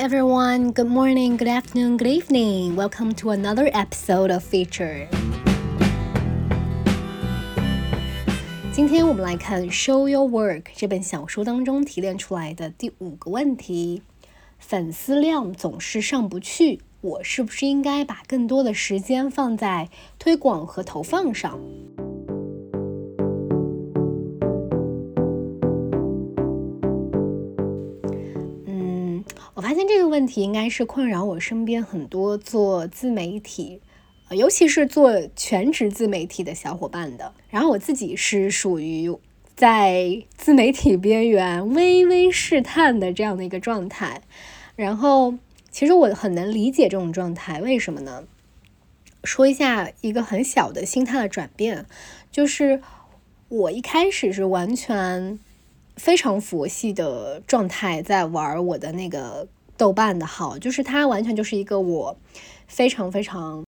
everyone. Good morning, good afternoon, good evening. Welcome to another episode of Feature. 今天我们来看《Show Your Work》这本小说当中提炼出来的第五个问题：粉丝量总是上不去，我是不是应该把更多的时间放在推广和投放上？问题应该是困扰我身边很多做自媒体。尤其是做全职自媒体的小伙伴的，然后我自己是属于在自媒体边缘微微试探的这样的一个状态，然后其实我很能理解这种状态，为什么呢？说一下一个很小的心态的转变，就是我一开始是完全非常佛系的状态在玩我的那个豆瓣的号，就是它完全就是一个我非常非常。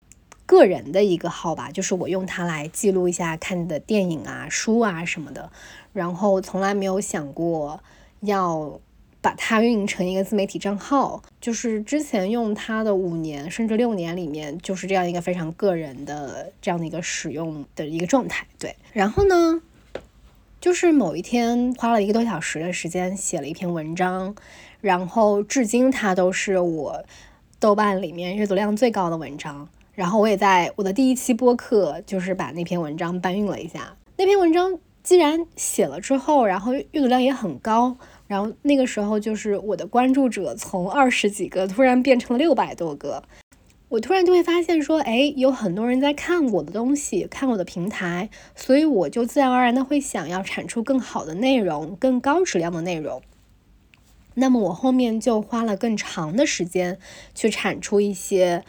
个人的一个号吧，就是我用它来记录一下看的电影啊、书啊什么的，然后从来没有想过要把它运营成一个自媒体账号。就是之前用它的五年甚至六年里面，就是这样一个非常个人的这样的一个使用的一个状态。对，然后呢，就是某一天花了一个多小时的时间写了一篇文章，然后至今它都是我豆瓣里面阅读量最高的文章。然后我也在我的第一期播客，就是把那篇文章搬运了一下。那篇文章既然写了之后，然后阅读量也很高，然后那个时候就是我的关注者从二十几个突然变成了六百多个，我突然就会发现说，哎，有很多人在看我的东西，看我的平台，所以我就自然而然的会想要产出更好的内容，更高质量的内容。那么我后面就花了更长的时间去产出一些。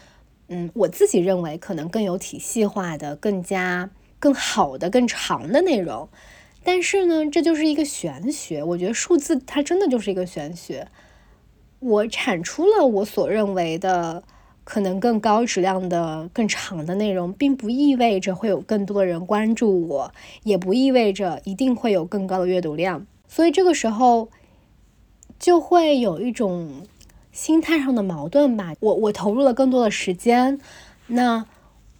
嗯，我自己认为可能更有体系化的、更加更好的、更长的内容，但是呢，这就是一个玄学。我觉得数字它真的就是一个玄学。我产出了我所认为的可能更高质量的、更长的内容，并不意味着会有更多的人关注我，也不意味着一定会有更高的阅读量。所以这个时候就会有一种。心态上的矛盾吧，我我投入了更多的时间，那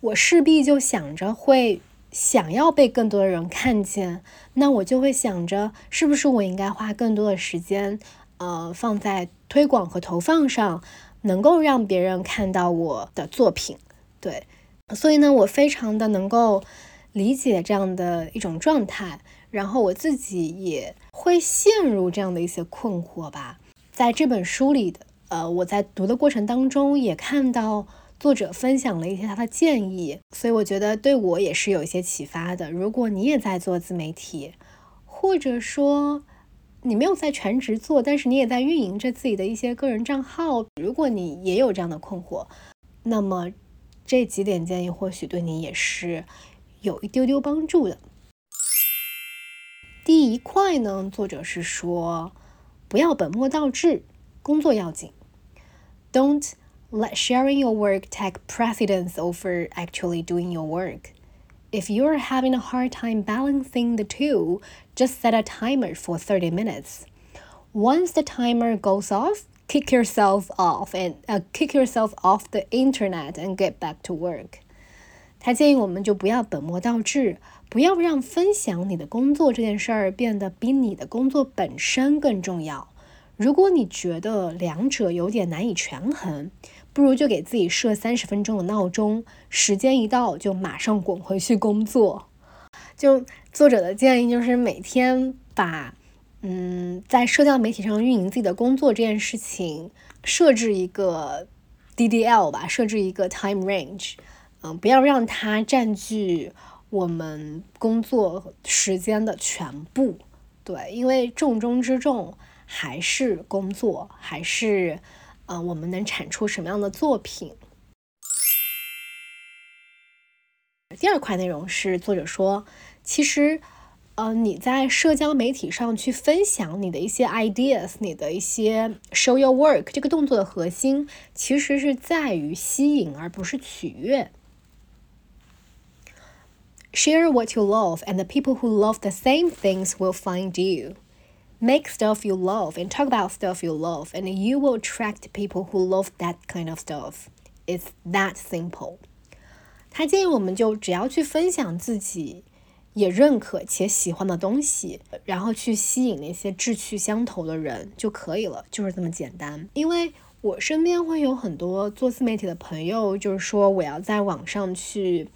我势必就想着会想要被更多的人看见，那我就会想着是不是我应该花更多的时间，呃，放在推广和投放上，能够让别人看到我的作品，对，所以呢，我非常的能够理解这样的一种状态，然后我自己也会陷入这样的一些困惑吧，在这本书里的。呃，我在读的过程当中也看到作者分享了一些他的建议，所以我觉得对我也是有一些启发的。如果你也在做自媒体，或者说你没有在全职做，但是你也在运营着自己的一些个人账号，如果你也有这样的困惑，那么这几点建议或许对你也是有一丢丢帮助的。第一块呢，作者是说不要本末倒置，工作要紧。Don't let sharing your work take precedence over actually doing your work. If you're having a hard time balancing the two, just set a timer for 30 minutes. Once the timer goes off, kick yourself off and uh, kick yourself off the internet and get back to work. 他建议我们就不要本末倒置，不要让分享你的工作这件事儿变得比你的工作本身更重要。如果你觉得两者有点难以权衡，不如就给自己设三十分钟的闹钟，时间一到就马上滚回去工作。就作者的建议就是每天把，嗯，在社交媒体上运营自己的工作这件事情设置一个 DDL 吧，设置一个 time range，嗯，不要让它占据我们工作时间的全部。对，因为重中之重。还是工作，还是，呃，我们能产出什么样的作品？第二块内容是作者说，其实，呃，你在社交媒体上去分享你的一些 ideas，你的一些 show your work，这个动作的核心其实是在于吸引，而不是取悦。Share what you love, and the people who love the same things will find you. make stuff you love and talk about stuff you love, and you will attract people who love that kind of stuff. It's that simple. 他建议我们就只要去分享自己也认可且喜欢的东西，然后去吸引那些志趣相投的人就可以了，就是这么简单。因为我身边会有很多做自媒体的朋友，就是说我要在网上去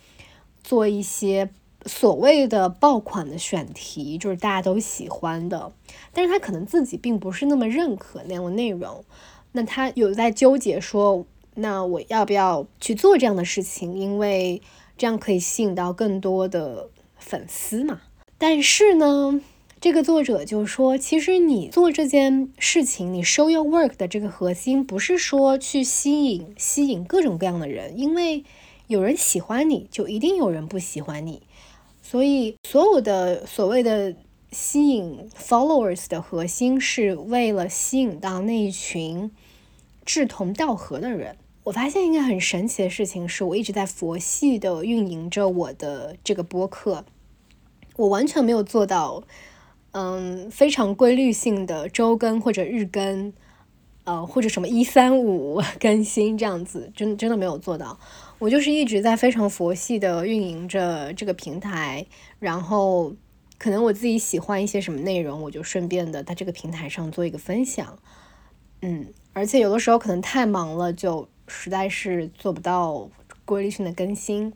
做一些。所谓的爆款的选题就是大家都喜欢的，但是他可能自己并不是那么认可那样的内容，那他有在纠结说，那我要不要去做这样的事情？因为这样可以吸引到更多的粉丝嘛。但是呢，这个作者就说，其实你做这件事情，你 show your work 的这个核心不是说去吸引吸引各种各样的人，因为有人喜欢你就一定有人不喜欢你。所以，所有的所谓的吸引 followers 的核心，是为了吸引到那一群志同道合的人。我发现一个很神奇的事情，是我一直在佛系的运营着我的这个播客，我完全没有做到，嗯，非常规律性的周更或者日更，呃，或者什么一三五更新这样子，真真的没有做到。我就是一直在非常佛系的运营着这个平台，然后可能我自己喜欢一些什么内容，我就顺便的在这个平台上做一个分享，嗯，而且有的时候可能太忙了，就实在是做不到规律性的更新。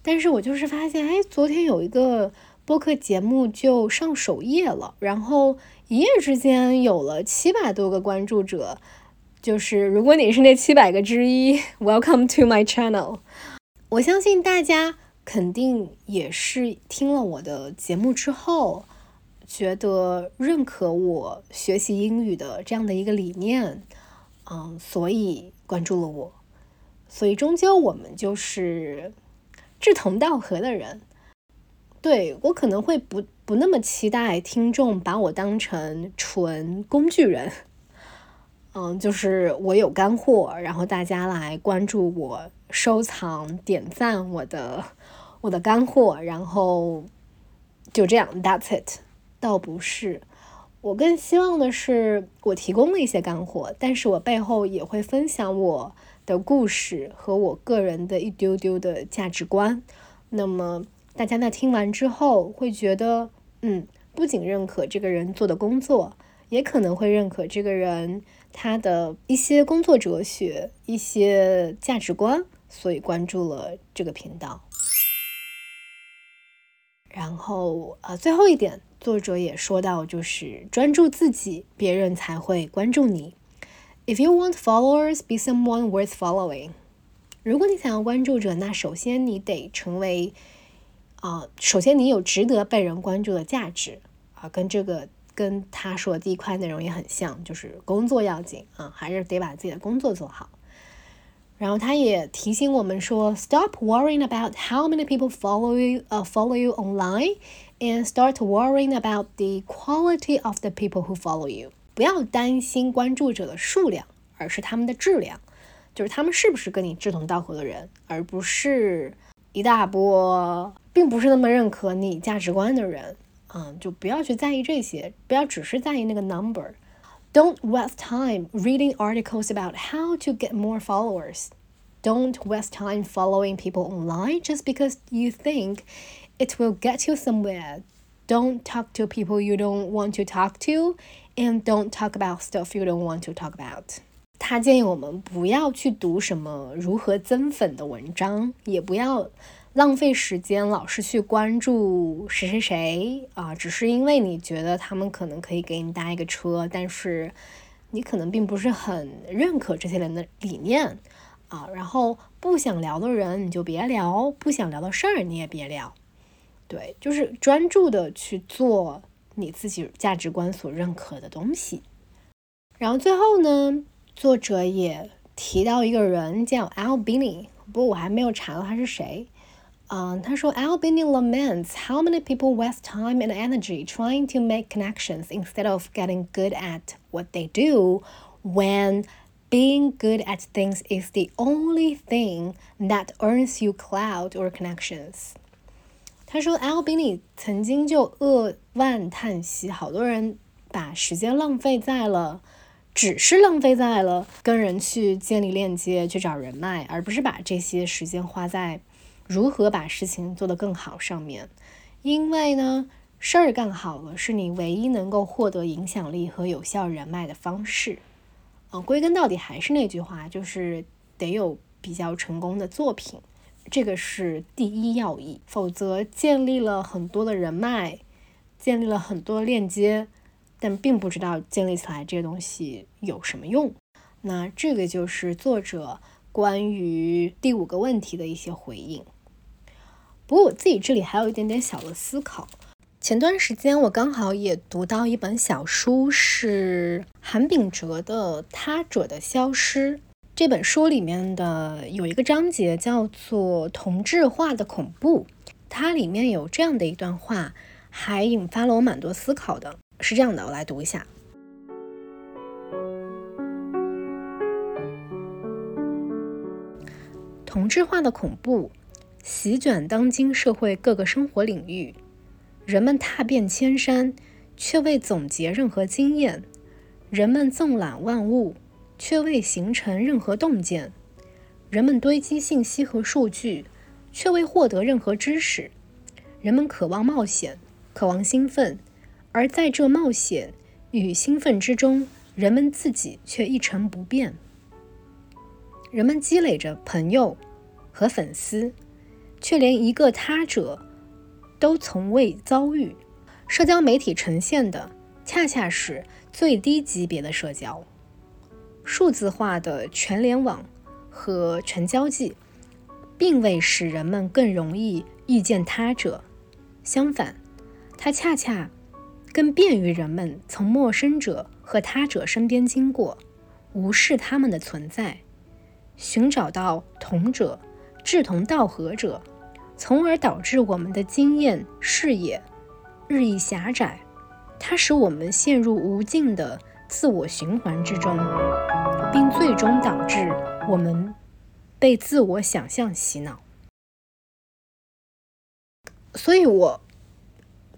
但是我就是发现，哎，昨天有一个播客节目就上首页了，然后一夜之间有了七百多个关注者。就是如果你是那七百个之一，Welcome to my channel。我相信大家肯定也是听了我的节目之后，觉得认可我学习英语的这样的一个理念，嗯，所以关注了我。所以终究我们就是志同道合的人。对我可能会不不那么期待听众把我当成纯工具人。嗯，就是我有干货，然后大家来关注我、收藏、点赞我的我的干货，然后就这样，That's it。倒不是，我更希望的是，我提供了一些干货，但是我背后也会分享我的故事和我个人的一丢丢的价值观。那么大家在听完之后会觉得，嗯，不仅认可这个人做的工作，也可能会认可这个人。他的一些工作哲学、一些价值观，所以关注了这个频道。然后，呃，最后一点，作者也说到，就是专注自己，别人才会关注你。If you want followers, be someone worth following。如果你想要关注者，那首先你得成为，啊，首先你有值得被人关注的价值啊，跟这个。跟他说的第一块内容也很像，就是工作要紧啊，还是得把自己的工作做好。然后他也提醒我们说，Stop worrying about how many people follow you, uh, follow you online, and start worrying about the quality of the people who follow you。不要担心关注者的数量，而是他们的质量，就是他们是不是跟你志同道合的人，而不是一大波并不是那么认可你价值观的人。嗯，就不要去在意这些，不要只是在意那个 number。Don't waste time reading articles about how to get more followers. Don't waste time following people online just because you think it will get you somewhere. Don't talk to people you don't want to talk to, and don't talk about stuff you don't want to talk about. 他建议我们不要去读什么如何增粉的文章，也不要 浪费时间，老是去关注谁谁谁啊，只是因为你觉得他们可能可以给你搭一个车，但是你可能并不是很认可这些人的理念啊。然后不想聊的人你就别聊，不想聊的事儿你也别聊。对，就是专注的去做你自己价值观所认可的东西。然后最后呢，作者也提到一个人叫 Al Binney，不过我还没有查到他是谁。嗯，他说，Albany laments how many people waste time and energy trying to make connections instead of getting good at what they do when being good at things is the only thing that earns you clout or connections。他说，Albany 曾经就扼腕叹息，好多人 把时间浪费在了，只是浪费在了跟人去建立链接、去找人脉，而不是把这些时间花在 如何把事情做得更好上面。因为呢，事儿干好了是你唯一能够获得影响力和有效人脉的方式。嗯，归根到底还是那句话，就是得有比较成功的作品，这个是第一要义。否则，建立了很多的人脉，建立了很多链接，但并不知道建立起来这些东西有什么用。那这个就是作者关于第五个问题的一些回应。不过我自己这里还有一点点小的思考。前段时间我刚好也读到一本小书，是韩炳哲的《他者的消失》。这本书里面的有一个章节叫做“同质化的恐怖”，它里面有这样的一段话，还引发了我蛮多思考的。是这样的，我来读一下：同质化的恐怖席卷当今社会各个生活领域。人们踏遍千山，却未总结任何经验；人们纵览万物，却未形成任何洞见；人们堆积信息和数据，却未获得任何知识；人们渴望冒险，渴望兴奋，而在这冒险与兴奋之中，人们自己却一成不变；人们积累着朋友和粉丝，却连一个他者。都从未遭遇，社交媒体呈现的恰恰是最低级别的社交。数字化的全联网和全交际，并未使人们更容易遇见他者，相反，它恰恰更便于人们从陌生者和他者身边经过，无视他们的存在，寻找到同者、志同道合者。从而导致我们的经验视野日益狭窄，它使我们陷入无尽的自我循环之中，并最终导致我们被自我想象洗脑。所以，我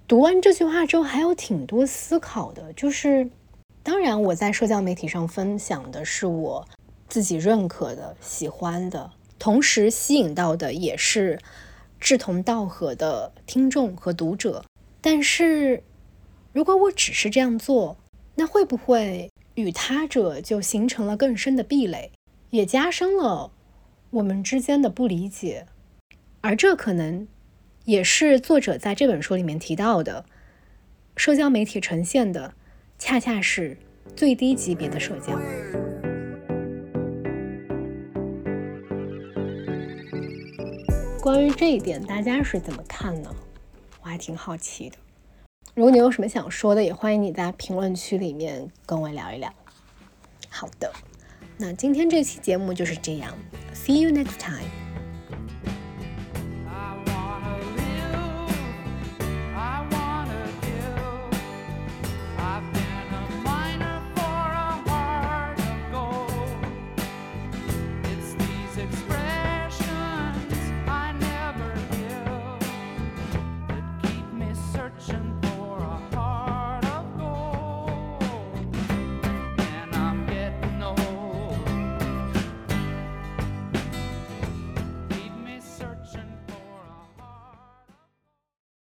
读完这句话之后，还有挺多思考的。就是，当然，我在社交媒体上分享的是我自己认可的、喜欢的，同时吸引到的也是。志同道合的听众和读者，但是如果我只是这样做，那会不会与他者就形成了更深的壁垒，也加深了我们之间的不理解？而这可能也是作者在这本书里面提到的，社交媒体呈现的恰恰是最低级别的社交。关于这一点，大家是怎么看呢？我还挺好奇的。如果你有什么想说的，也欢迎你在评论区里面跟我聊一聊。好的，那今天这期节目就是这样，See you next time。